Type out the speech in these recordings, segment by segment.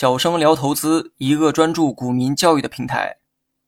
小生聊投资，一个专注股民教育的平台。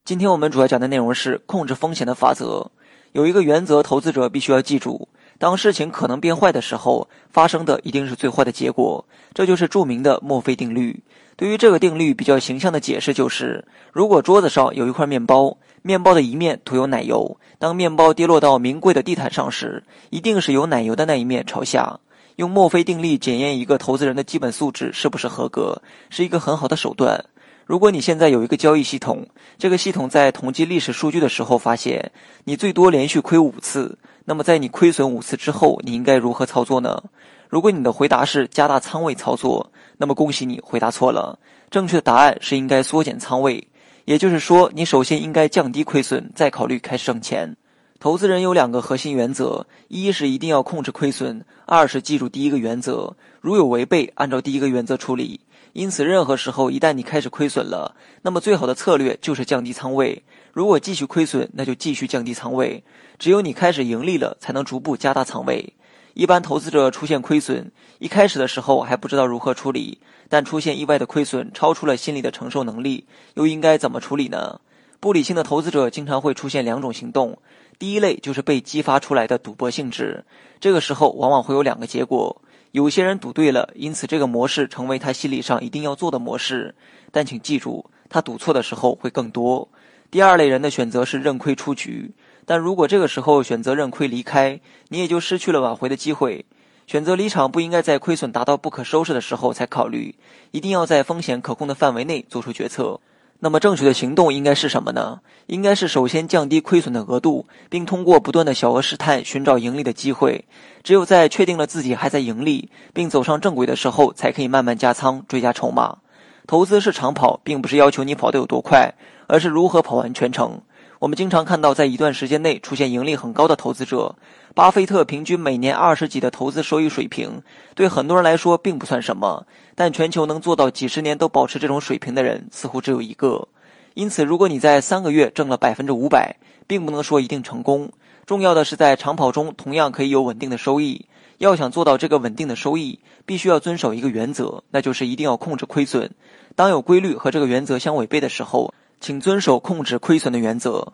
今天我们主要讲的内容是控制风险的法则。有一个原则，投资者必须要记住：当事情可能变坏的时候，发生的一定是最坏的结果。这就是著名的墨菲定律。对于这个定律，比较形象的解释就是：如果桌子上有一块面包，面包的一面涂有奶油，当面包跌落到名贵的地毯上时，一定是有奶油的那一面朝下。用墨菲定律检验一个投资人的基本素质是不是合格，是一个很好的手段。如果你现在有一个交易系统，这个系统在统计历史数据的时候发现你最多连续亏五次，那么在你亏损五次之后，你应该如何操作呢？如果你的回答是加大仓位操作，那么恭喜你回答错了。正确的答案是应该缩减仓位，也就是说，你首先应该降低亏损，再考虑开始挣钱。投资人有两个核心原则：一是一定要控制亏损；二是记住第一个原则，如有违背，按照第一个原则处理。因此，任何时候一旦你开始亏损了，那么最好的策略就是降低仓位。如果继续亏损，那就继续降低仓位。只有你开始盈利了，才能逐步加大仓位。一般投资者出现亏损，一开始的时候还不知道如何处理，但出现意外的亏损超出了心理的承受能力，又应该怎么处理呢？不理性的投资者经常会出现两种行动。第一类就是被激发出来的赌博性质，这个时候往往会有两个结果：有些人赌对了，因此这个模式成为他心理上一定要做的模式；但请记住，他赌错的时候会更多。第二类人的选择是认亏出局，但如果这个时候选择认亏离开，你也就失去了挽回的机会。选择离场不应该在亏损达到不可收拾的时候才考虑，一定要在风险可控的范围内做出决策。那么正确的行动应该是什么呢？应该是首先降低亏损的额度，并通过不断的小额试探寻找盈利的机会。只有在确定了自己还在盈利，并走上正轨的时候，才可以慢慢加仓追加筹码。投资是长跑，并不是要求你跑得有多快，而是如何跑完全程。我们经常看到，在一段时间内出现盈利很高的投资者，巴菲特平均每年二十几的投资收益水平，对很多人来说并不算什么。但全球能做到几十年都保持这种水平的人，似乎只有一个。因此，如果你在三个月挣了百分之五百，并不能说一定成功。重要的是在长跑中同样可以有稳定的收益。要想做到这个稳定的收益，必须要遵守一个原则，那就是一定要控制亏损。当有规律和这个原则相违背的时候，请遵守控制亏损的原则。